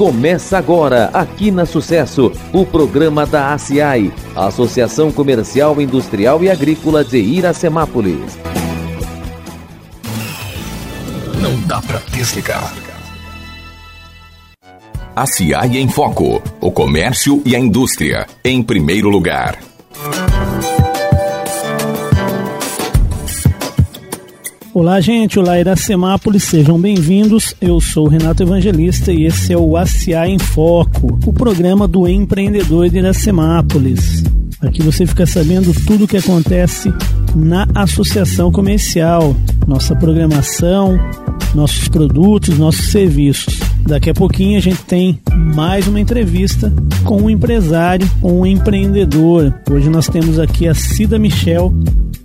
Começa agora, aqui na Sucesso, o programa da ACI, Associação Comercial, Industrial e Agrícola de Iracemápolis. Não dá para desligar. ACI em Foco. O comércio e a indústria, em primeiro lugar. Olá, gente. Olá, Iracemápolis. Sejam bem-vindos. Eu sou o Renato Evangelista e esse é o ACA em Foco, o programa do empreendedor de Iracemápolis. Aqui você fica sabendo tudo o que acontece na associação comercial, nossa programação, nossos produtos, nossos serviços. Daqui a pouquinho a gente tem mais uma entrevista com um empresário, com um empreendedor. Hoje nós temos aqui a Cida Michel,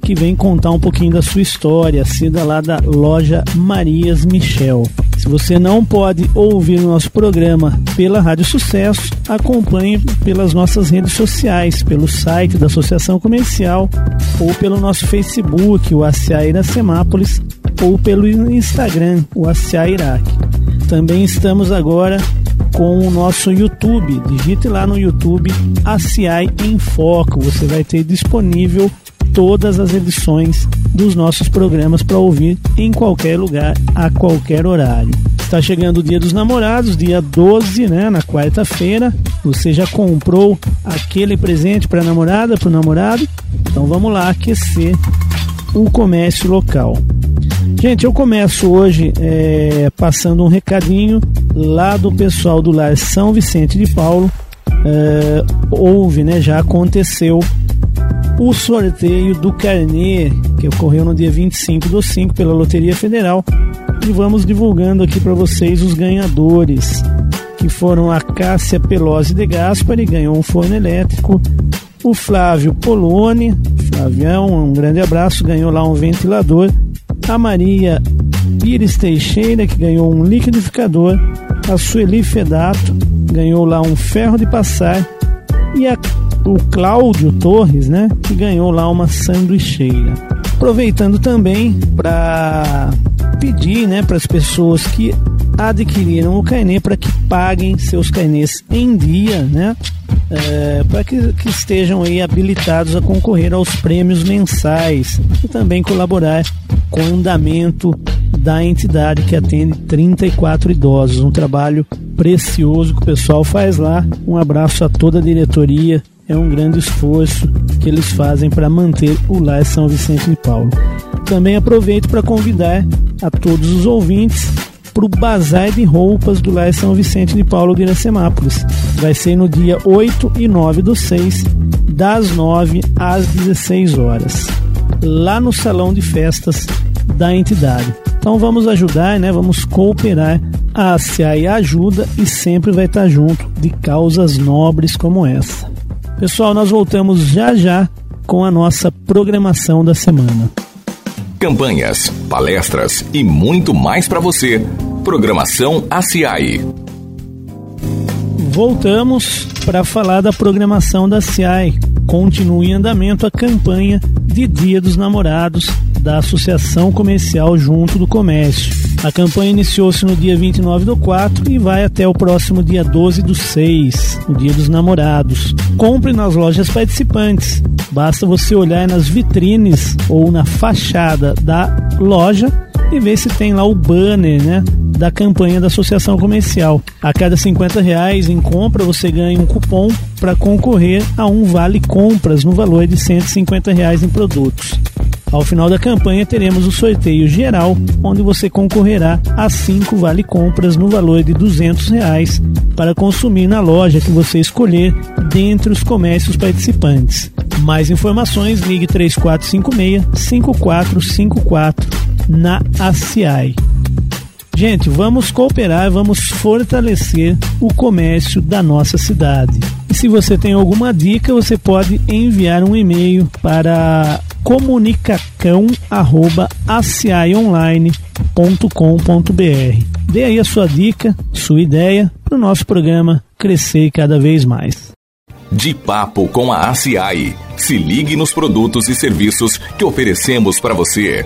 que vem contar um pouquinho da sua história, Cida lá da loja Marias Michel. Se você não pode ouvir o nosso programa pela Rádio Sucesso, acompanhe pelas nossas redes sociais, pelo site da Associação Comercial ou pelo nosso Facebook, o ACA Semápolis, ou pelo Instagram, o ACA Iraque. Também estamos agora com o nosso YouTube. Digite lá no YouTube ACI em Foco. Você vai ter disponível todas as edições dos nossos programas para ouvir em qualquer lugar, a qualquer horário. Está chegando o Dia dos Namorados, dia 12, né, na quarta-feira. Você já comprou aquele presente para a namorada, para o namorado? Então vamos lá aquecer o comércio local. Gente, eu começo hoje é, passando um recadinho lá do pessoal do Lar São Vicente de Paulo. É, houve, né, já aconteceu o sorteio do carnê, que ocorreu no dia 25 do 5 pela Loteria Federal. E vamos divulgando aqui para vocês os ganhadores, que foram a Cássia Pelosi de Gaspari, ganhou um forno elétrico, o Flávio Poloni, Flavião, um grande abraço, ganhou lá um ventilador, a Maria Pires Teixeira, que ganhou um liquidificador, a Sueli Fedato, ganhou lá um ferro de passar, e a o Cláudio Torres, né, que ganhou lá uma sanduicheira. Aproveitando também para pedir, né, para as pessoas que adquiriram o carnê para que paguem seus carnês em dia, né, é, para que, que, estejam aí habilitados a concorrer aos prêmios mensais e também colaborar com o andamento da entidade que atende 34 idosos. Um trabalho precioso que o pessoal faz lá. Um abraço a toda a diretoria é um grande esforço que eles fazem para manter o Lar São Vicente de Paulo. Também aproveito para convidar a todos os ouvintes para o Bazar de Roupas do Lar São Vicente de Paulo de Iracemápolis. Vai ser no dia 8 e 9 do 6, das 9 às 16 horas, lá no salão de festas da entidade. Então vamos ajudar, né? Vamos cooperar. A ACI ajuda e sempre vai estar junto de causas nobres como essa. Pessoal, nós voltamos já já com a nossa programação da semana. Campanhas, palestras e muito mais para você. Programação ACI. Voltamos para falar da programação da CI. Continua em andamento a campanha de Dia dos Namorados da Associação Comercial Junto do Comércio. A campanha iniciou-se no dia 29 do 4 e vai até o próximo dia 12 do 6, o Dia dos Namorados. Compre nas lojas participantes. Basta você olhar nas vitrines ou na fachada da loja e ver se tem lá o banner, né? Da campanha da Associação Comercial. A cada 50 reais em compra você ganha um cupom para concorrer a um vale compras no valor de 150 reais em produtos. Ao final da campanha teremos o sorteio geral, onde você concorrerá a 5 vale compras no valor de 200 reais para consumir na loja que você escolher dentre os comércios participantes. Mais informações ligue 3456 5454 na ACI. Gente, vamos cooperar, vamos fortalecer o comércio da nossa cidade. Se você tem alguma dica, você pode enviar um e-mail para comunicacão@acionline.com.br. Dê aí a sua dica, sua ideia para o nosso programa crescer cada vez mais. De papo com a ACI. Se ligue nos produtos e serviços que oferecemos para você.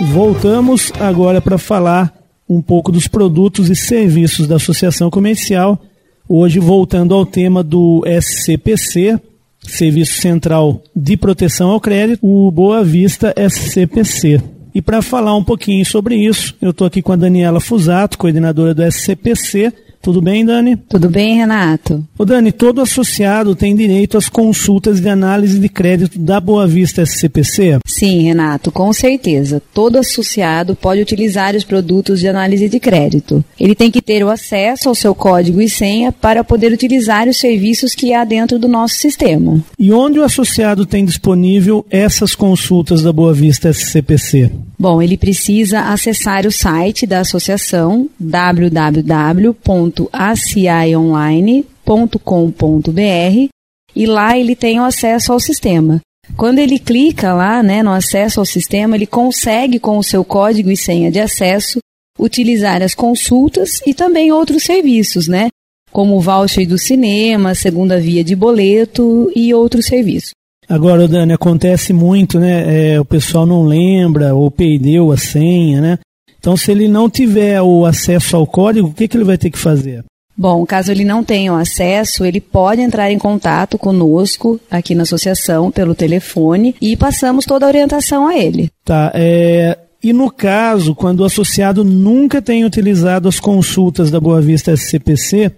Voltamos agora para falar um pouco dos produtos e serviços da Associação Comercial Hoje, voltando ao tema do SCPC, Serviço Central de Proteção ao Crédito, o Boa Vista SCPC. E para falar um pouquinho sobre isso, eu estou aqui com a Daniela Fusato, coordenadora do SCPC, tudo bem, Dani? Tudo bem, Renato. Ô, Dani, todo associado tem direito às consultas de análise de crédito da Boa Vista SCPC? Sim, Renato, com certeza. Todo associado pode utilizar os produtos de análise de crédito. Ele tem que ter o acesso ao seu código e senha para poder utilizar os serviços que há dentro do nosso sistema. E onde o associado tem disponível essas consultas da Boa Vista SCPC? Bom, ele precisa acessar o site da associação www.acionline.com.br e lá ele tem o acesso ao sistema. Quando ele clica lá, né, no acesso ao sistema, ele consegue com o seu código e senha de acesso utilizar as consultas e também outros serviços, né, como o voucher do cinema, segunda via de boleto e outros serviços. Agora, Dani, acontece muito, né? É, o pessoal não lembra ou perdeu a senha, né? Então, se ele não tiver o acesso ao código, o que, que ele vai ter que fazer? Bom, caso ele não tenha acesso, ele pode entrar em contato conosco aqui na associação pelo telefone e passamos toda a orientação a ele. Tá. É, e no caso, quando o associado nunca tem utilizado as consultas da Boa Vista SCPC,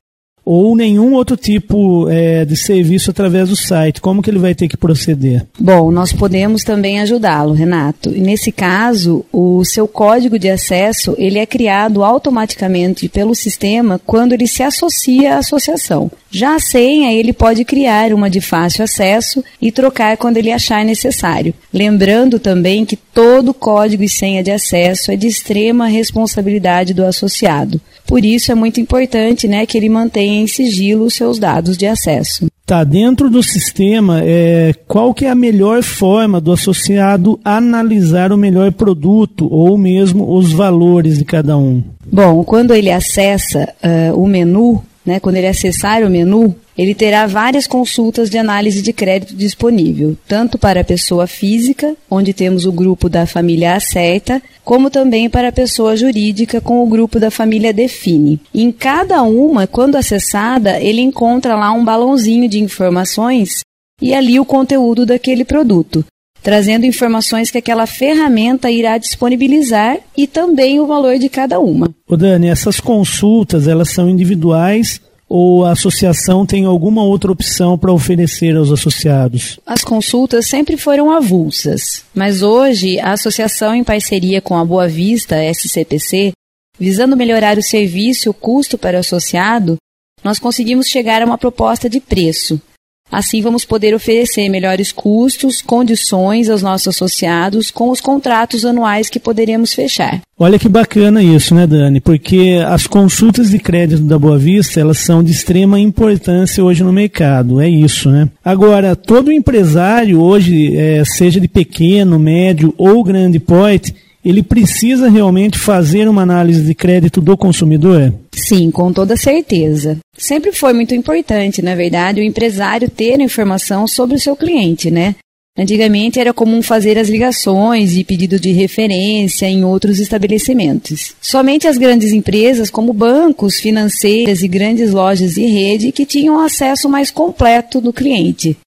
ou nenhum outro tipo é, de serviço através do site? Como que ele vai ter que proceder? Bom, nós podemos também ajudá-lo, Renato. E nesse caso, o seu código de acesso ele é criado automaticamente pelo sistema quando ele se associa à associação. Já a senha, ele pode criar uma de fácil acesso e trocar quando ele achar necessário. Lembrando também que todo código e senha de acesso é de extrema responsabilidade do associado. Por isso é muito importante né, que ele mantenha em sigilo os seus dados de acesso. Tá, dentro do sistema, é, qual que é a melhor forma do associado analisar o melhor produto ou mesmo os valores de cada um? Bom, quando ele acessa uh, o menu, né, quando ele acessar o menu, ele terá várias consultas de análise de crédito disponível, tanto para a pessoa física, onde temos o grupo da família Acerta, como também para a pessoa jurídica com o grupo da família Define. Em cada uma, quando acessada, ele encontra lá um balãozinho de informações e ali o conteúdo daquele produto trazendo informações que aquela ferramenta irá disponibilizar e também o valor de cada uma. O Dani, essas consultas elas são individuais ou a associação tem alguma outra opção para oferecer aos associados? As consultas sempre foram avulsas, mas hoje a associação, em parceria com a Boa Vista SCPC, visando melhorar o serviço e o custo para o associado, nós conseguimos chegar a uma proposta de preço, Assim, vamos poder oferecer melhores custos, condições aos nossos associados com os contratos anuais que poderemos fechar. Olha que bacana isso, né, Dani? Porque as consultas de crédito da Boa Vista, elas são de extrema importância hoje no mercado, é isso, né? Agora, todo empresário hoje, é, seja de pequeno, médio ou grande porte, ele precisa realmente fazer uma análise de crédito do consumidor? Sim, com toda certeza. Sempre foi muito importante, na verdade, o empresário ter informação sobre o seu cliente, né? Antigamente era comum fazer as ligações e pedido de referência em outros estabelecimentos. Somente as grandes empresas, como bancos, financeiras e grandes lojas e rede, que tinham acesso mais completo do cliente.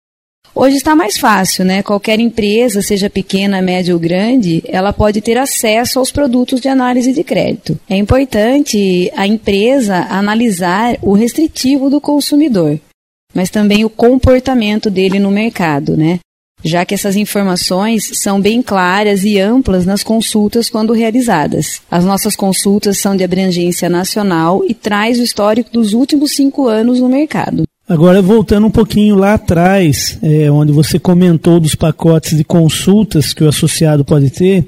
Hoje está mais fácil, né? Qualquer empresa, seja pequena, média ou grande, ela pode ter acesso aos produtos de análise de crédito. É importante a empresa analisar o restritivo do consumidor, mas também o comportamento dele no mercado, né? Já que essas informações são bem claras e amplas nas consultas quando realizadas. As nossas consultas são de abrangência nacional e traz o histórico dos últimos cinco anos no mercado. Agora, voltando um pouquinho lá atrás, é, onde você comentou dos pacotes de consultas que o associado pode ter,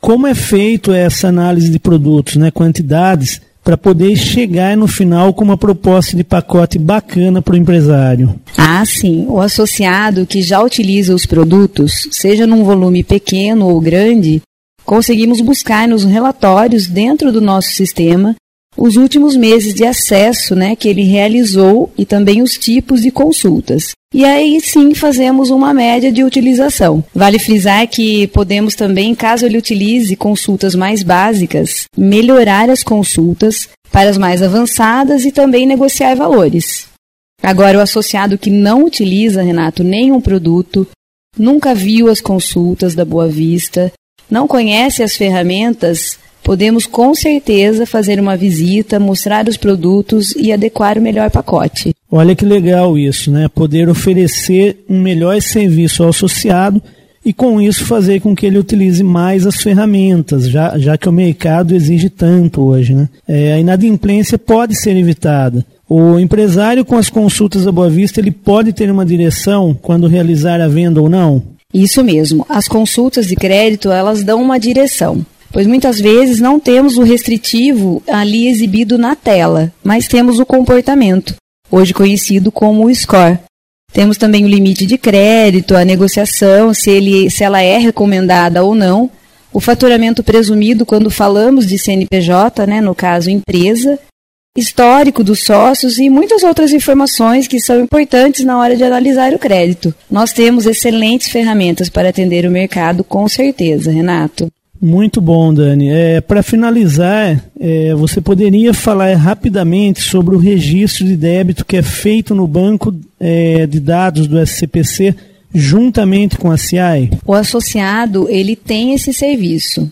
como é feito essa análise de produtos, né, quantidades, para poder chegar no final com uma proposta de pacote bacana para o empresário? Ah, sim. O associado que já utiliza os produtos, seja num volume pequeno ou grande, conseguimos buscar nos relatórios dentro do nosso sistema os últimos meses de acesso né, que ele realizou e também os tipos de consultas. E aí sim fazemos uma média de utilização. Vale frisar que podemos também, caso ele utilize consultas mais básicas, melhorar as consultas para as mais avançadas e também negociar valores. Agora, o associado que não utiliza, Renato, nenhum produto, nunca viu as consultas da Boa Vista, não conhece as ferramentas, podemos com certeza fazer uma visita, mostrar os produtos e adequar o melhor pacote. Olha que legal isso, né? Poder oferecer um melhor serviço ao associado e com isso fazer com que ele utilize mais as ferramentas, já, já que o mercado exige tanto hoje. Né? É, a inadimplência pode ser evitada. O empresário com as consultas da Boa Vista ele pode ter uma direção quando realizar a venda ou não? Isso mesmo. As consultas de crédito elas dão uma direção pois muitas vezes não temos o restritivo ali exibido na tela, mas temos o comportamento, hoje conhecido como o score. Temos também o limite de crédito, a negociação, se, ele, se ela é recomendada ou não, o faturamento presumido quando falamos de CNPJ, né, no caso empresa, histórico dos sócios e muitas outras informações que são importantes na hora de analisar o crédito. Nós temos excelentes ferramentas para atender o mercado, com certeza, Renato. Muito bom, Dani. É, Para finalizar, é, você poderia falar rapidamente sobre o registro de débito que é feito no banco é, de dados do SCPC juntamente com a CIAI? O associado ele tem esse serviço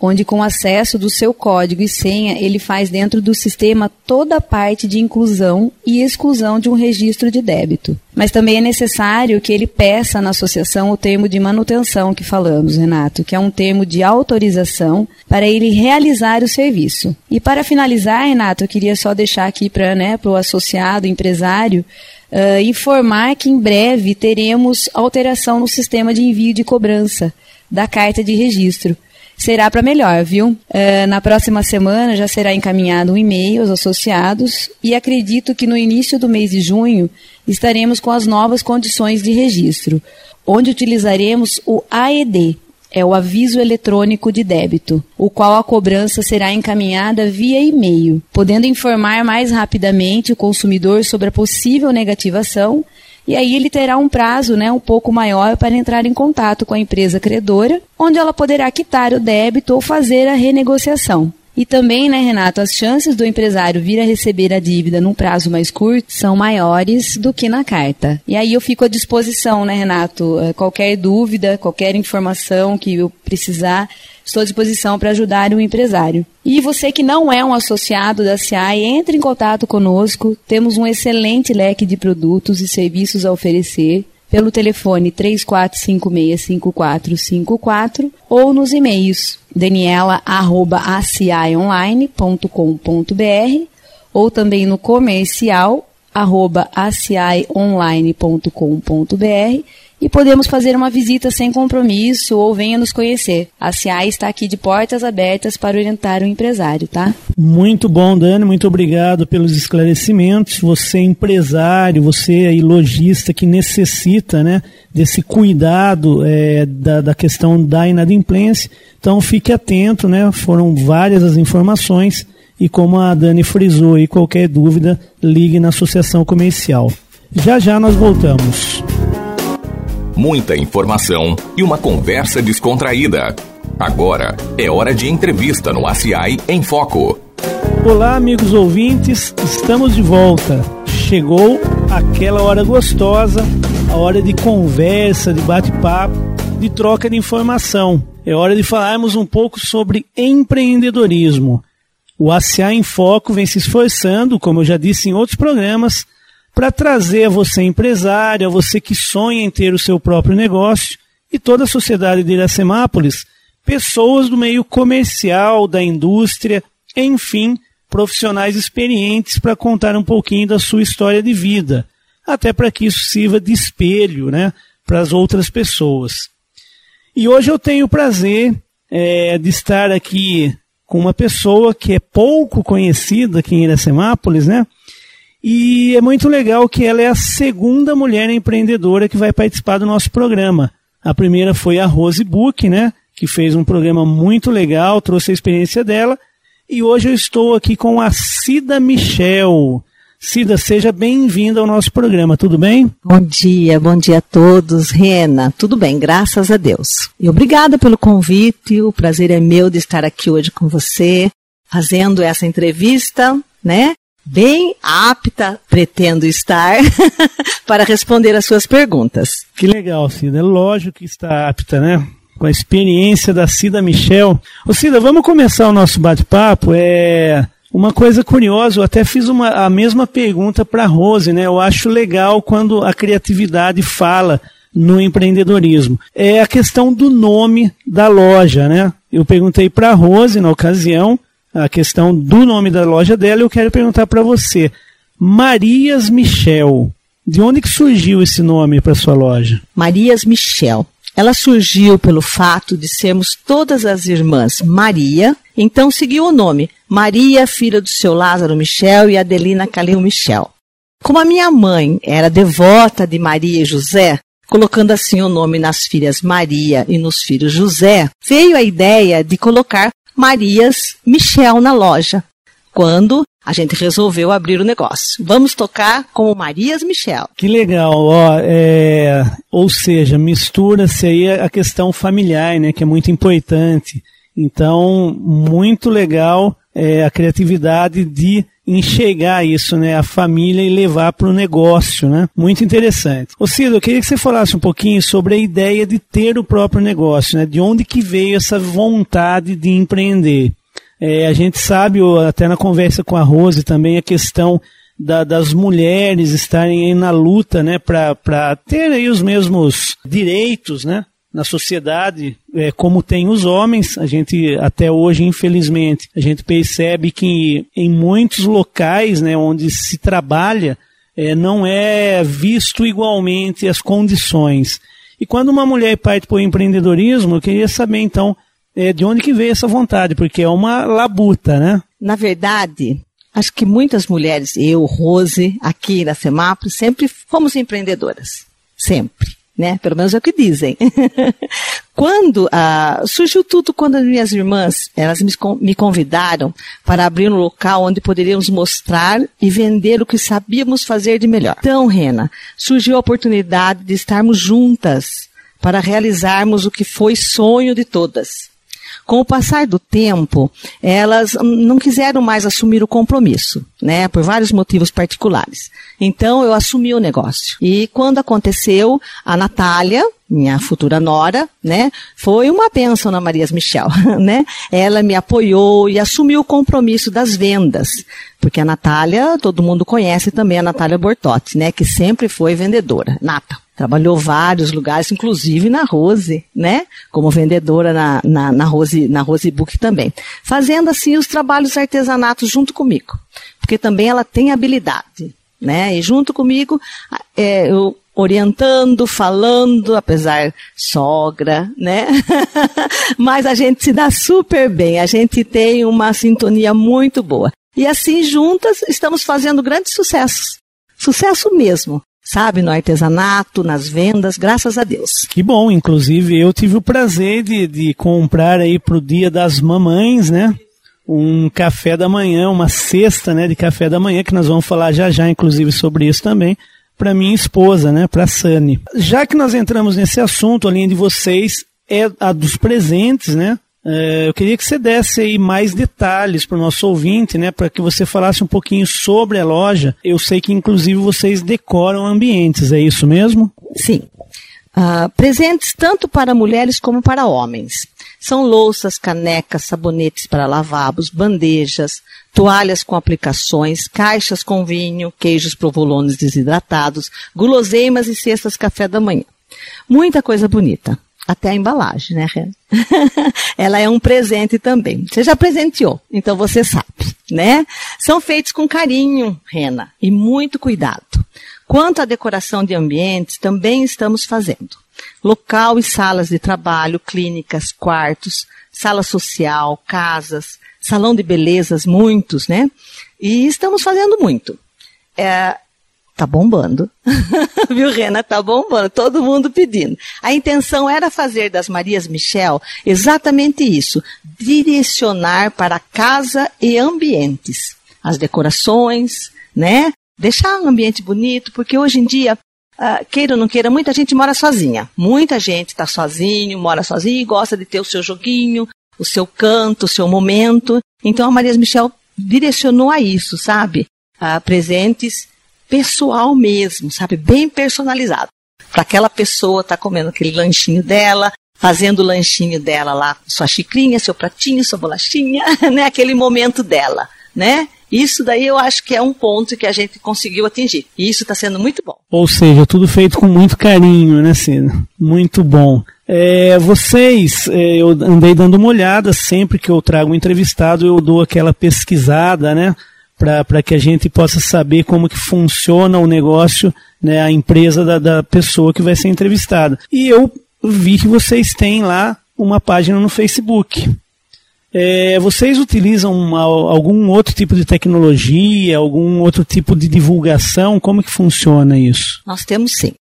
onde com acesso do seu código e senha ele faz dentro do sistema toda a parte de inclusão e exclusão de um registro de débito. Mas também é necessário que ele peça na associação o termo de manutenção que falamos, Renato, que é um termo de autorização para ele realizar o serviço. E para finalizar, Renato, eu queria só deixar aqui para né, o associado, empresário, uh, informar que em breve teremos alteração no sistema de envio de cobrança da carta de registro será para melhor, viu? É, na próxima semana já será encaminhado um e-mail aos associados e acredito que no início do mês de junho estaremos com as novas condições de registro, onde utilizaremos o AED, é o aviso eletrônico de débito, o qual a cobrança será encaminhada via e-mail, podendo informar mais rapidamente o consumidor sobre a possível negativação e aí ele terá um prazo né, um pouco maior para entrar em contato com a empresa credora, onde ela poderá quitar o débito ou fazer a renegociação. E também, né, Renato, as chances do empresário vir a receber a dívida num prazo mais curto são maiores do que na carta. E aí eu fico à disposição, né, Renato? Eh, qualquer dúvida, qualquer informação que eu precisar, Estou à disposição para ajudar o empresário. E você que não é um associado da CIAI, entre em contato conosco. Temos um excelente leque de produtos e serviços a oferecer pelo telefone 34565454 ou nos e-mails daniela@acionline.com.br ou também no comercial arroba acionline.com.br e podemos fazer uma visita sem compromisso ou venha nos conhecer. A CIAI está aqui de portas abertas para orientar o empresário, tá? Muito bom, Dani, muito obrigado pelos esclarecimentos. Você empresário, você aí lojista que necessita, né, desse cuidado é, da, da questão da inadimplência, então fique atento, né? Foram várias as informações e como a Dani frisou aí, qualquer dúvida, ligue na associação comercial. Já já nós voltamos muita informação e uma conversa descontraída. Agora é hora de entrevista no ACI em Foco. Olá, amigos ouvintes, estamos de volta. Chegou aquela hora gostosa, a hora de conversa, de bate-papo, de troca de informação. É hora de falarmos um pouco sobre empreendedorismo. O ACA em Foco vem se esforçando, como eu já disse em outros programas, para trazer a você empresário, você que sonha em ter o seu próprio negócio e toda a sociedade de Iracemápolis, pessoas do meio comercial, da indústria, enfim, profissionais experientes para contar um pouquinho da sua história de vida, até para que isso sirva de espelho né, para as outras pessoas. E hoje eu tenho o prazer é, de estar aqui com uma pessoa que é pouco conhecida aqui em Iracemápolis, né? E é muito legal que ela é a segunda mulher empreendedora que vai participar do nosso programa. A primeira foi a Rose Book, né? Que fez um programa muito legal, trouxe a experiência dela. E hoje eu estou aqui com a Cida Michel. Cida, seja bem-vinda ao nosso programa, tudo bem? Bom dia, bom dia a todos. Rena, tudo bem, graças a Deus. E obrigada pelo convite, o prazer é meu de estar aqui hoje com você, fazendo essa entrevista, né? Bem apta, pretendo estar, para responder as suas perguntas. Que legal, Cida. É lógico que está apta, né? Com a experiência da Cida Michel. Ô Cida, vamos começar o nosso bate-papo. É uma coisa curiosa, eu até fiz uma, a mesma pergunta para a Rose, né? Eu acho legal quando a criatividade fala no empreendedorismo. É a questão do nome da loja, né? Eu perguntei para a Rose na ocasião a questão do nome da loja dela. Eu quero perguntar para você, Marias Michel. De onde que surgiu esse nome para sua loja? Marias Michel. Ela surgiu pelo fato de sermos todas as irmãs Maria, então seguiu o nome Maria, filha do seu Lázaro Michel e Adelina Calil Michel. Como a minha mãe era devota de Maria e José, colocando assim o nome nas filhas Maria e nos filhos José, veio a ideia de colocar Marias Michel na loja. Quando a gente resolveu abrir o negócio. Vamos tocar como Marias Michel. Que legal, ó, é, ou seja, mistura-se aí a questão familiar, né, que é muito importante. Então, muito legal é, a criatividade de enxergar isso, né, a família e levar para o negócio, né? Muito interessante. Ô Cido, eu queria que você falasse um pouquinho sobre a ideia de ter o próprio negócio, né? De onde que veio essa vontade de empreender? É, a gente sabe, até na conversa com a Rose também, a questão da, das mulheres estarem aí na luta, né, para ter aí os mesmos direitos, né, na sociedade, é, como tem os homens. A gente, até hoje, infelizmente, a gente percebe que em muitos locais, né, onde se trabalha, é, não é visto igualmente as condições. E quando uma mulher parte para o empreendedorismo, eu queria saber, então, é, de onde que veio essa vontade, porque é uma labuta, né? Na verdade, acho que muitas mulheres, eu, Rose, aqui na Semapro, sempre fomos empreendedoras. Sempre. Né? Pelo menos é o que dizem. quando ah, surgiu tudo quando as minhas irmãs elas me, me convidaram para abrir um local onde poderíamos mostrar e vender o que sabíamos fazer de melhor. Então, Rena, surgiu a oportunidade de estarmos juntas para realizarmos o que foi sonho de todas, com o passar do tempo, elas não quiseram mais assumir o compromisso, né, por vários motivos particulares. Então eu assumi o negócio. E quando aconteceu, a Natália, minha futura nora, né, foi uma bênção na Marias Michel, né? Ela me apoiou e assumiu o compromisso das vendas, porque a Natália, todo mundo conhece também a Natália Bortotti, né, que sempre foi vendedora, nata. Trabalhou vários lugares, inclusive na Rose, né? Como vendedora na, na, na, Rose, na Rose Book também. Fazendo assim os trabalhos artesanatos junto comigo. Porque também ela tem habilidade, né? E junto comigo, é, eu orientando, falando, apesar sogra, né? Mas a gente se dá super bem, a gente tem uma sintonia muito boa. E assim, juntas, estamos fazendo grandes sucessos. Sucesso mesmo sabe, no artesanato, nas vendas, graças a Deus. Que bom, inclusive eu tive o prazer de, de comprar aí pro dia das mamães, né? Um café da manhã, uma cesta, né, de café da manhã, que nós vamos falar já já, inclusive, sobre isso também, para minha esposa, né, para Sani. Já que nós entramos nesse assunto, além de vocês, é a dos presentes, né? É, eu queria que você desse aí mais detalhes para o nosso ouvinte, né, para que você falasse um pouquinho sobre a loja. Eu sei que, inclusive, vocês decoram ambientes, é isso mesmo? Sim. Uh, presentes tanto para mulheres como para homens. São louças, canecas, sabonetes para lavabos, bandejas, toalhas com aplicações, caixas com vinho, queijos provolones desidratados, guloseimas e cestas café da manhã. Muita coisa bonita até a embalagem, né, Ren? Ela é um presente também. Você já presenteou, então você sabe, né? São feitos com carinho, Rena, e muito cuidado. Quanto à decoração de ambientes, também estamos fazendo. Local e salas de trabalho, clínicas, quartos, sala social, casas, salão de belezas, muitos, né? E estamos fazendo muito. É, Tá bombando. Viu, Rena? Tá bombando. Todo mundo pedindo. A intenção era fazer das Marias Michel exatamente isso. Direcionar para casa e ambientes. As decorações, né? Deixar um ambiente bonito, porque hoje em dia, uh, queira ou não queira, muita gente mora sozinha. Muita gente está sozinho, mora sozinho e gosta de ter o seu joguinho, o seu canto, o seu momento. Então a Marias Michel direcionou a isso, sabe? Uh, presentes pessoal mesmo, sabe? Bem personalizado. Para aquela pessoa tá comendo aquele lanchinho dela, fazendo o lanchinho dela lá, sua xicrinha, seu pratinho, sua bolachinha, né? Aquele momento dela, né? Isso daí eu acho que é um ponto que a gente conseguiu atingir. E isso está sendo muito bom. Ou seja, tudo feito com muito carinho, né, Cida? Muito bom. É, vocês, é, eu andei dando uma olhada, sempre que eu trago um entrevistado, eu dou aquela pesquisada, né? Para que a gente possa saber como que funciona o negócio, né, a empresa da, da pessoa que vai ser entrevistada. E eu vi que vocês têm lá uma página no Facebook. É, vocês utilizam uma, algum outro tipo de tecnologia, algum outro tipo de divulgação? Como que funciona isso? Nós temos sim.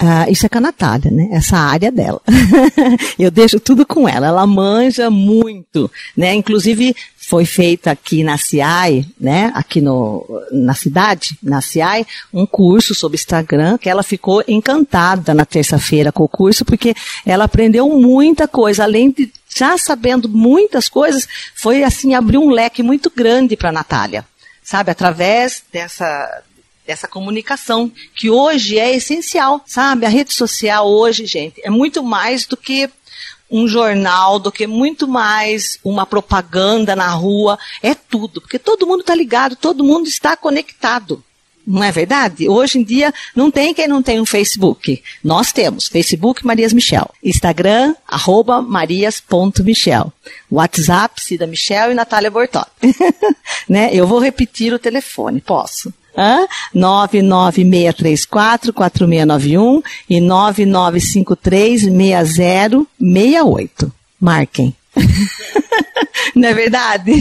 Uh, isso é com a Natália, né? Essa área dela. eu deixo tudo com ela. Ela manja muito, né? Inclusive, foi feita aqui na CIAI, né, aqui no, na cidade, na CIAI, um curso sobre Instagram, que ela ficou encantada na terça-feira com o curso, porque ela aprendeu muita coisa, além de já sabendo muitas coisas, foi assim, abrir um leque muito grande para a Natália, sabe, através dessa, dessa comunicação, que hoje é essencial, sabe? A rede social hoje, gente, é muito mais do que um jornal, do que muito mais uma propaganda na rua. É tudo, porque todo mundo está ligado, todo mundo está conectado. Não é verdade? Hoje em dia não tem quem não tem um Facebook. Nós temos Facebook Marias Michel, Instagram arroba marias.michel, WhatsApp Cida Michel e Natália Bortotti. né? Eu vou repetir o telefone, posso? Hã? 99634-4691 e 9953-6068. Marquem. Não é verdade?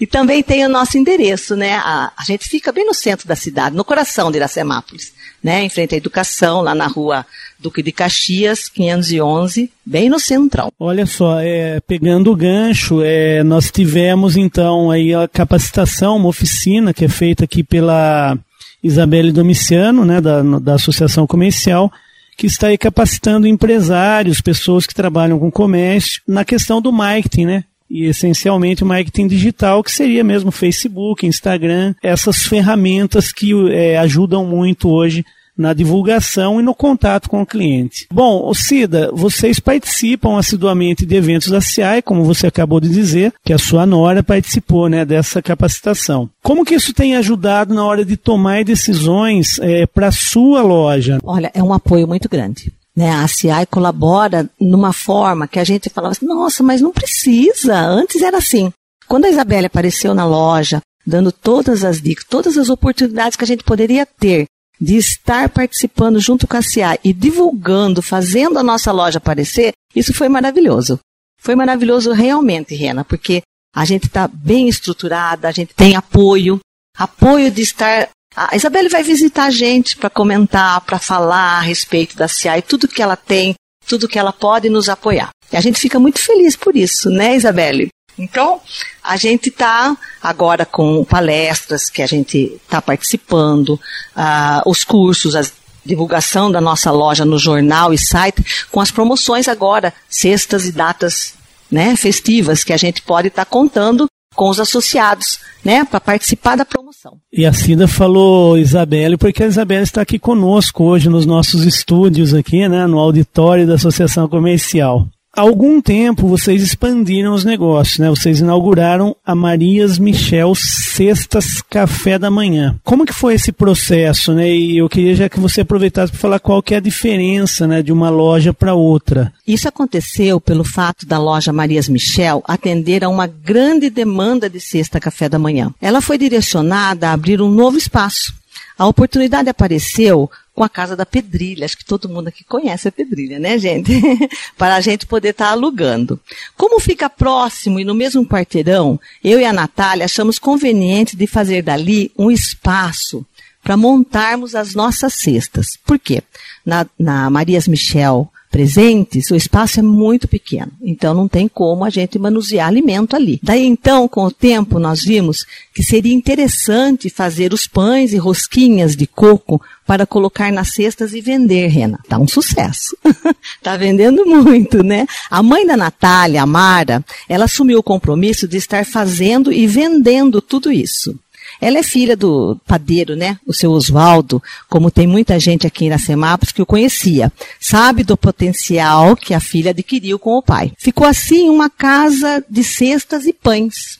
E também tem o nosso endereço, né? A, a, gente fica bem no centro da cidade, no coração de Iracemápolis, né? Em frente à educação, lá na rua Duque de Caxias, 511, bem no centrão. Olha só, é, pegando o gancho, é, nós tivemos então aí a capacitação, uma oficina que é feita aqui pela Isabelle Domiciano, né, da, da Associação Comercial, que está aí capacitando empresários, pessoas que trabalham com comércio, na questão do marketing, né? E essencialmente o marketing digital, que seria mesmo Facebook, Instagram, essas ferramentas que é, ajudam muito hoje na divulgação e no contato com o cliente. Bom, Cida, vocês participam assiduamente de eventos da CIAI, como você acabou de dizer, que a sua nora participou né, dessa capacitação. Como que isso tem ajudado na hora de tomar decisões é, para a sua loja? Olha, é um apoio muito grande. Né, a CIAI colabora numa forma que a gente falava assim, nossa, mas não precisa, antes era assim. Quando a Isabelle apareceu na loja, dando todas as dicas, todas as oportunidades que a gente poderia ter de estar participando junto com a CIA e divulgando, fazendo a nossa loja aparecer, isso foi maravilhoso. Foi maravilhoso realmente, Rena, porque a gente está bem estruturada, a gente tem apoio, apoio de estar. A Isabelle vai visitar a gente para comentar, para falar a respeito da CIA e tudo que ela tem, tudo que ela pode nos apoiar. E a gente fica muito feliz por isso, né, Isabelle? Então, a gente está agora com palestras que a gente está participando, uh, os cursos, a divulgação da nossa loja no jornal e site, com as promoções agora, sextas e datas né, festivas, que a gente pode estar tá contando com os associados, né, para participar da promoção. E a Cida falou Isabelle, porque a Isabelle está aqui conosco hoje nos nossos estúdios aqui, né, no auditório da Associação Comercial. Há algum tempo vocês expandiram os negócios, né? Vocês inauguraram a Marias Michel Cestas Café da Manhã. Como que foi esse processo, né? E eu queria já que você aproveitasse para falar qual que é a diferença, né, de uma loja para outra. Isso aconteceu pelo fato da loja Marias Michel atender a uma grande demanda de cesta café da manhã. Ela foi direcionada a abrir um novo espaço. A oportunidade apareceu com a Casa da Pedrilha. Acho que todo mundo aqui conhece a Pedrilha, né, gente? Para a gente poder estar tá alugando. Como fica próximo e no mesmo quarteirão, eu e a Natália achamos conveniente de fazer dali um espaço para montarmos as nossas cestas. Por quê? Na, na Marias Michel presentes, o espaço é muito pequeno. Então não tem como a gente manusear alimento ali. Daí então, com o tempo, nós vimos que seria interessante fazer os pães e rosquinhas de coco para colocar nas cestas e vender, Rena. Tá um sucesso. tá vendendo muito, né? A mãe da Natália, a Mara, ela assumiu o compromisso de estar fazendo e vendendo tudo isso. Ela é filha do padeiro, né? O seu Oswaldo, como tem muita gente aqui na Semápolis que o conhecia. Sabe do potencial que a filha adquiriu com o pai. Ficou assim uma casa de cestas e pães.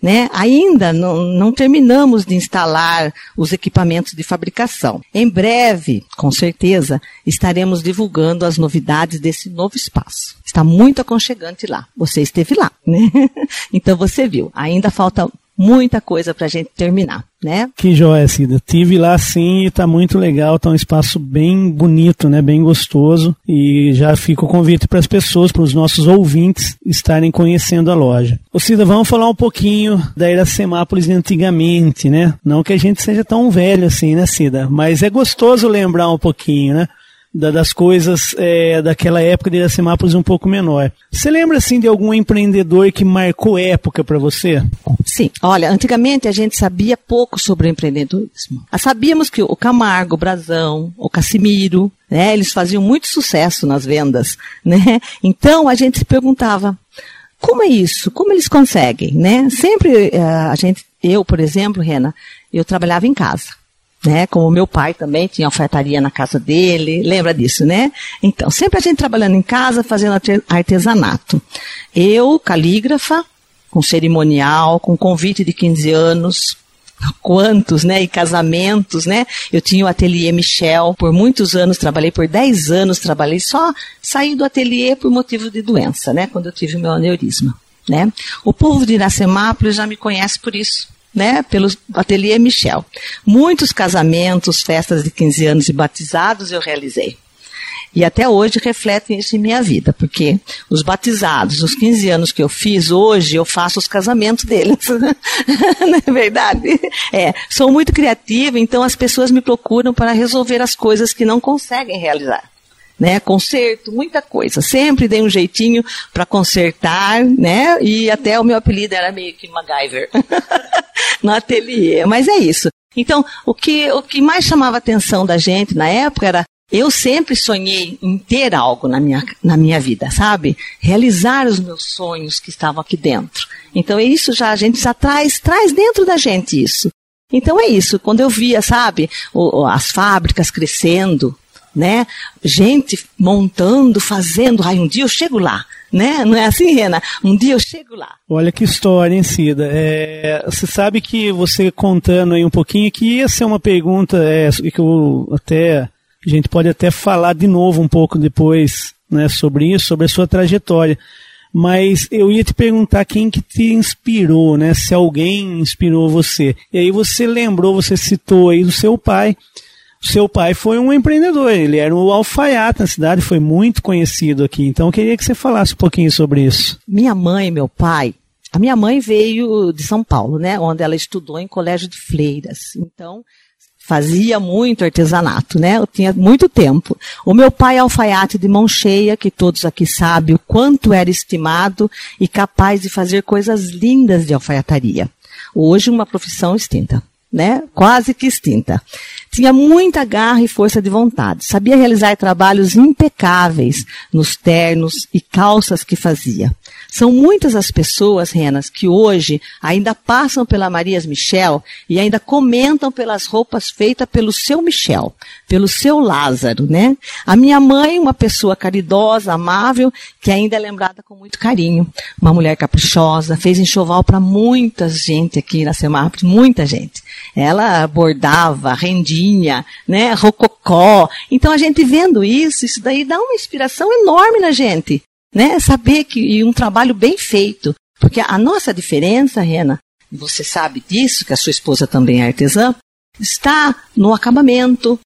Né? Ainda não, não, terminamos de instalar os equipamentos de fabricação. Em breve, com certeza, estaremos divulgando as novidades desse novo espaço. Está muito aconchegante lá. Você esteve lá, né? então você viu. Ainda falta muita coisa para a gente terminar, né? Que joia, Cida. Tive lá sim e tá muito legal, tá um espaço bem bonito, né? Bem gostoso e já fica o convite para as pessoas, para os nossos ouvintes estarem conhecendo a loja. Ô Cida, vamos falar um pouquinho da Iracemápolis antigamente, né? Não que a gente seja tão velho assim, né, Cida? Mas é gostoso lembrar um pouquinho, né? Das coisas é, daquela época de Iracemápolis um pouco menor. Você lembra assim de algum empreendedor que marcou época para você? Sim. Olha, antigamente a gente sabia pouco sobre o empreendedorismo. Sabíamos que o Camargo, o Brazão, o Cassimiro, né, eles faziam muito sucesso nas vendas, né? Então a gente se perguntava, como é isso? Como eles conseguem, né? Sempre uh, a gente, eu, por exemplo, Rena, eu trabalhava em casa né? Como meu pai também tinha alfaiataria na casa dele, lembra disso, né? Então, sempre a gente trabalhando em casa, fazendo artesanato. Eu, calígrafa, com cerimonial, com convite de 15 anos, quantos, né, e casamentos, né? Eu tinha o ateliê Michel, por muitos anos, trabalhei por 10 anos, trabalhei só, saí do ateliê por motivo de doença, né, quando eu tive o meu aneurisma, né? O povo de Iracemápolis já me conhece por isso né, pelo Ateliê Michel. Muitos casamentos, festas de 15 anos e batizados eu realizei. E até hoje refletem isso em minha vida, porque os batizados, os 15 anos que eu fiz, hoje eu faço os casamentos deles. Não é verdade? É, sou muito criativa, então as pessoas me procuram para resolver as coisas que não conseguem realizar né? Conserto, muita coisa. Sempre dei um jeitinho para consertar, né? E até o meu apelido era meio que MacGyver no ateliê. Mas é isso. Então, o que, o que mais chamava a atenção da gente na época era eu sempre sonhei em ter algo na minha, na minha vida, sabe? Realizar os meus sonhos que estavam aqui dentro. Então, é isso já, a gente já traz, traz dentro da gente isso. Então, é isso. Quando eu via, sabe, o, as fábricas crescendo, né? Gente montando, fazendo. Ai, um dia eu chego lá, né? Não é assim, Rena? Um dia eu chego lá. Olha que história, hein, Cida? É, você sabe que você contando aí um pouquinho que ia ser uma pergunta é, que eu até a gente pode até falar de novo um pouco depois, né, sobre isso, sobre a sua trajetória. Mas eu ia te perguntar quem que te inspirou, né? Se alguém inspirou você. E aí você lembrou, você citou aí do seu pai. Seu pai foi um empreendedor, ele era um alfaiate na cidade, foi muito conhecido aqui. Então eu queria que você falasse um pouquinho sobre isso. Minha mãe e meu pai, a minha mãe veio de São Paulo, né, onde ela estudou em colégio de fleiras. Então fazia muito artesanato, né? Eu tinha muito tempo. O meu pai é alfaiate de mão cheia, que todos aqui sabem o quanto era estimado e capaz de fazer coisas lindas de alfaiataria. Hoje uma profissão extinta né? Quase que extinta. Tinha muita garra e força de vontade. Sabia realizar trabalhos impecáveis nos ternos e calças que fazia. São muitas as pessoas, Renas, que hoje ainda passam pela Marias Michel e ainda comentam pelas roupas feitas pelo seu Michel, pelo seu Lázaro, né? A minha mãe, uma pessoa caridosa, amável, que ainda é lembrada com muito carinho. Uma mulher caprichosa, fez enxoval para muita gente aqui na Semarp, muita gente. Ela bordava, rendinha, né, rococó. Então a gente vendo isso, isso daí dá uma inspiração enorme na gente, né? Saber que e um trabalho bem feito, porque a nossa diferença, Rena, você sabe disso, que a sua esposa também é artesã, está no acabamento,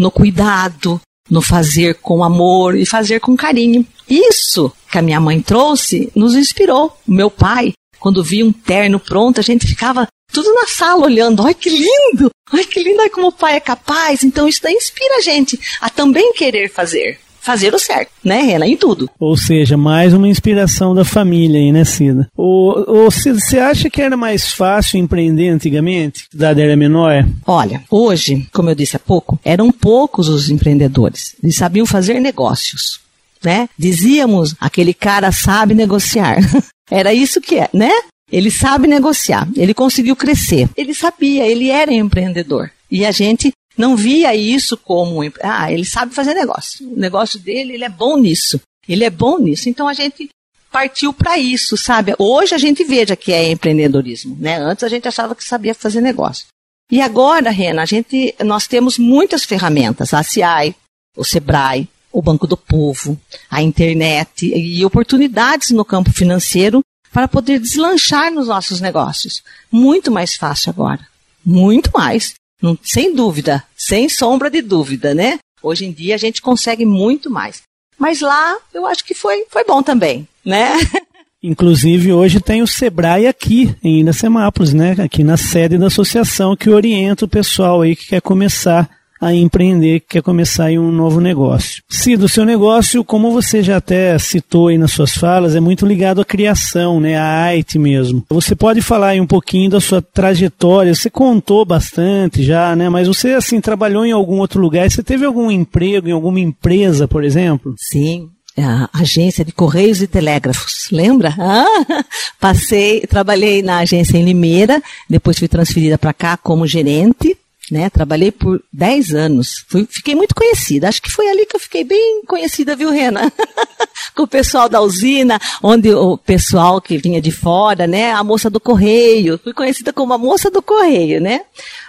no cuidado, no fazer com amor e fazer com carinho. Isso que a minha mãe trouxe nos inspirou. O meu pai Quando via um terno pronto, a gente ficava tudo na sala olhando. Ai, que lindo! Ai, que lindo! Como o pai é capaz. Então, isso daí inspira a gente a também querer fazer. Fazer o certo, né, Rena? Em tudo. Ou seja, mais uma inspiração da família aí, né, Cida? Ou, você acha que era mais fácil empreender antigamente? A idade era menor? Olha, hoje, como eu disse há pouco, eram poucos os empreendedores. Eles sabiam fazer negócios, né? Dizíamos, aquele cara sabe negociar. Era isso que é, né? Ele sabe negociar, ele conseguiu crescer, ele sabia, ele era empreendedor. E a gente não via isso como, ah, ele sabe fazer negócio. O negócio dele, ele é bom nisso. Ele é bom nisso. Então a gente partiu para isso, sabe? Hoje a gente veja que é empreendedorismo, né? Antes a gente achava que sabia fazer negócio. E agora, Rena, a gente, nós temos muitas ferramentas, a CIAI, o Sebrae, o Banco do Povo, a internet e oportunidades no campo financeiro para poder deslanchar nos nossos negócios. Muito mais fácil agora. Muito mais. Não, sem dúvida, sem sombra de dúvida, né? Hoje em dia a gente consegue muito mais. Mas lá eu acho que foi, foi bom também, né? Inclusive, hoje tem o Sebrae aqui, em Iracemápolis, né? Aqui na sede da associação, que orienta o pessoal aí que quer começar a empreender, que quer começar aí um novo negócio. Se do seu negócio, como você já até citou aí nas suas falas, é muito ligado à criação, né, à arte mesmo. Você pode falar aí um pouquinho da sua trajetória, você contou bastante já, né, mas você, assim, trabalhou em algum outro lugar, você teve algum emprego em alguma empresa, por exemplo? Sim, a agência de Correios e Telégrafos, lembra? Ah, passei, trabalhei na agência em Limeira, depois fui transferida para cá como gerente né? Trabalhei por 10 anos. Fui, fiquei muito conhecida. Acho que foi ali que eu fiquei bem conhecida, viu, Rena? Com o pessoal da usina, onde o pessoal que vinha de fora, né? A moça do correio. Fui conhecida como a moça do correio, né?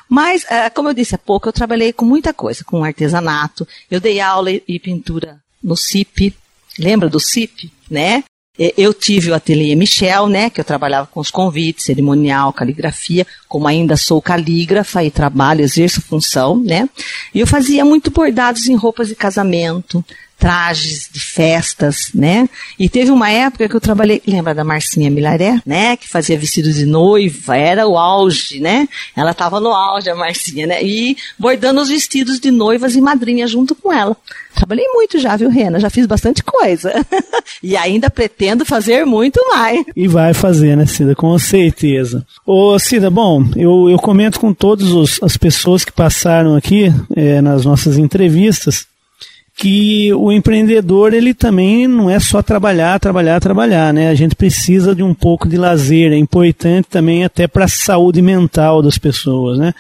Mas, eh, como eu disse há pouco, eu trabalhei com muita coisa, com artesanato. Eu dei aula e pintura no CIP. Lembra do CIP, né? Eu tive o ateliê Michel, né, que eu trabalhava com os convites, cerimonial, caligrafia, como ainda sou calígrafa e trabalho, exerço função, né, e eu fazia muito bordados em roupas de casamento, trajes de festas, né? E teve uma época que eu trabalhei, lembra da Marcinha Milaré, né? Que fazia vestido de noiva, era o auge, né? Ela estava no auge, a Marcinha, né? E bordando os vestidos de noivas e madrinhas junto com ela. Trabalhei muito já, viu, Rena? Já fiz bastante coisa. e ainda pretendo fazer muito mais. E vai fazer, né, Cida? Com certeza. Ô, Cida, bom, eu, eu comento com todas as pessoas que passaram aqui é, nas nossas entrevistas que o empreendedor ele também não é só trabalhar, trabalhar, trabalhar, né? A gente precisa de um pouco de lazer, é importante também até para a saúde mental das pessoas, né?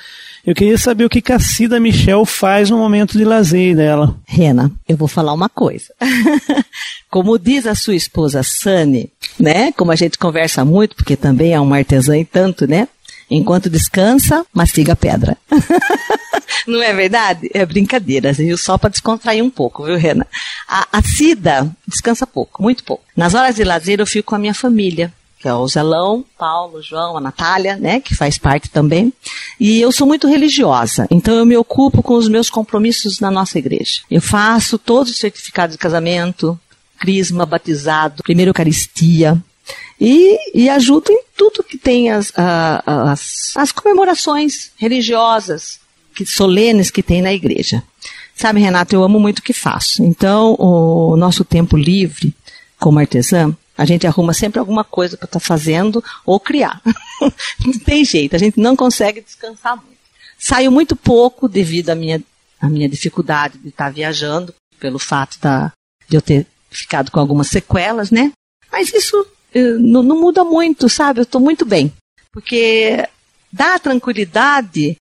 Eu queria saber o que a Cida Michel faz no momento de lazer dela. Rena, eu vou falar uma coisa. Como diz a sua esposa Sani, né? Como a gente conversa muito, porque também é uma artesã e tanto, né? Enquanto descansa, mastiga pedra. Não é verdade? É brincadeira, viu? Só para descontrair um pouco, viu, Rena? A, a Cida descansa pouco, muito pouco. Nas horas de lazer eu fico com a minha família, que é o Zelão, Paulo, João, a Natália, né, que faz parte também. E eu sou muito religiosa, então eu me ocupo com os meus compromissos na nossa igreja. Eu faço todos os certificados de casamento, crisma, batizado, primeira Eucaristia, e, e ajudo em tudo que tem as, as, as comemorações religiosas, que, solenes que tem na igreja. Sabe, Renato, eu amo muito o que faço. Então, o nosso tempo livre, como artesã, a gente arruma sempre alguma coisa para estar tá fazendo ou criar. não tem jeito, a gente não consegue descansar muito. Saio muito pouco devido à minha, à minha dificuldade de estar tá viajando, pelo fato da, de eu ter ficado com algumas sequelas, né? Mas isso não, não muda muito, sabe? Eu estou muito bem. Porque dá tranquilidade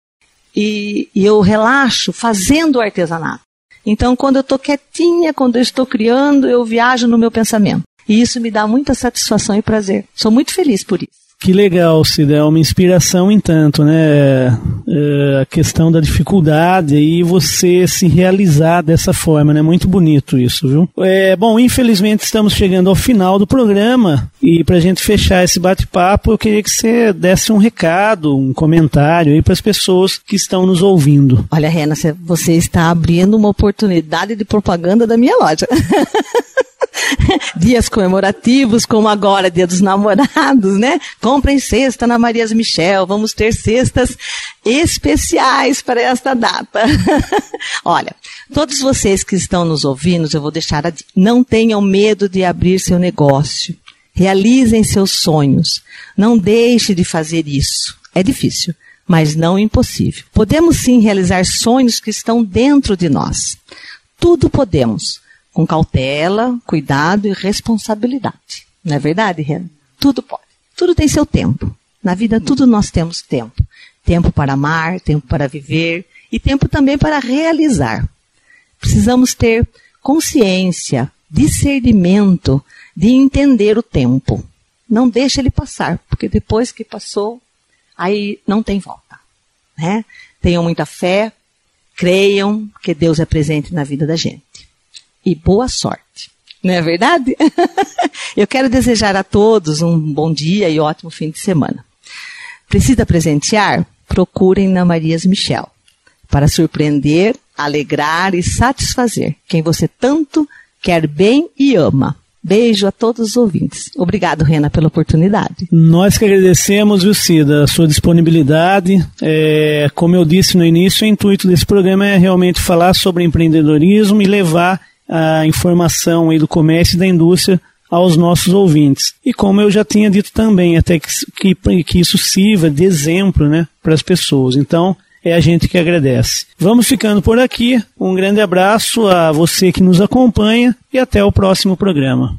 e, e eu relaxo fazendo o artesanato. Então, quando eu estou quietinha, quando eu estou criando, eu viajo no meu pensamento. E isso me dá muita satisfação e prazer. Sou muito feliz por isso. Que legal, Cida, é uma inspiração em tanto, né? É, a questão da dificuldade e você se realizar dessa forma, né? Muito bonito isso, viu? É, bom, infelizmente estamos chegando ao final do programa e para a gente fechar esse bate-papo, eu queria que você desse um recado, um comentário aí para as pessoas que estão nos ouvindo. Olha, Rena, você está abrindo uma oportunidade de propaganda da minha loja. dias comemorativos, como agora, Dia dos Namorados, né? Comprem cesta na Marias Michel, vamos ter cestas especiais para esta data. Olha, todos vocês que estão nos ouvindo, eu vou deixar a não tenham medo de abrir seu negócio. Realizem seus sonhos. Não deixe de fazer isso. É difícil, mas não impossível. Podemos sim realizar sonhos que estão dentro de nós. Tudo podemos com cautela, cuidado e responsabilidade. Não é verdade, Renan? Tudo pode. Tudo tem seu tempo. Na vida, tudo nós temos tempo. Tempo para amar, tempo para viver e tempo também para realizar. Precisamos ter consciência, discernimento de entender o tempo. Não deixe ele passar, porque depois que passou, aí não tem volta. Né? Tenham muita fé, creiam que Deus é presente na vida da gente e boa sorte. Não é verdade? Eu quero desejar a todos um bom dia e ótimo fim de semana. Precisa presentear? Procurem na Marias Michel para surpreender, alegrar e satisfazer quem você tanto quer bem e ama. Beijo a todos os ouvintes. Obrigado, Rena, pela oportunidade. Nós que agradecemos, viu, Cida, a sua disponibilidade. É, como eu disse no início, o intuito desse programa é realmente falar sobre empreendedorismo e levar a informação aí do comércio e da indústria aos nossos ouvintes. E como eu já tinha dito também, até que, que, que isso sirva de exemplo né, para as pessoas. Então, é a gente que agradece. Vamos ficando por aqui. Um grande abraço a você que nos acompanha e até o próximo programa.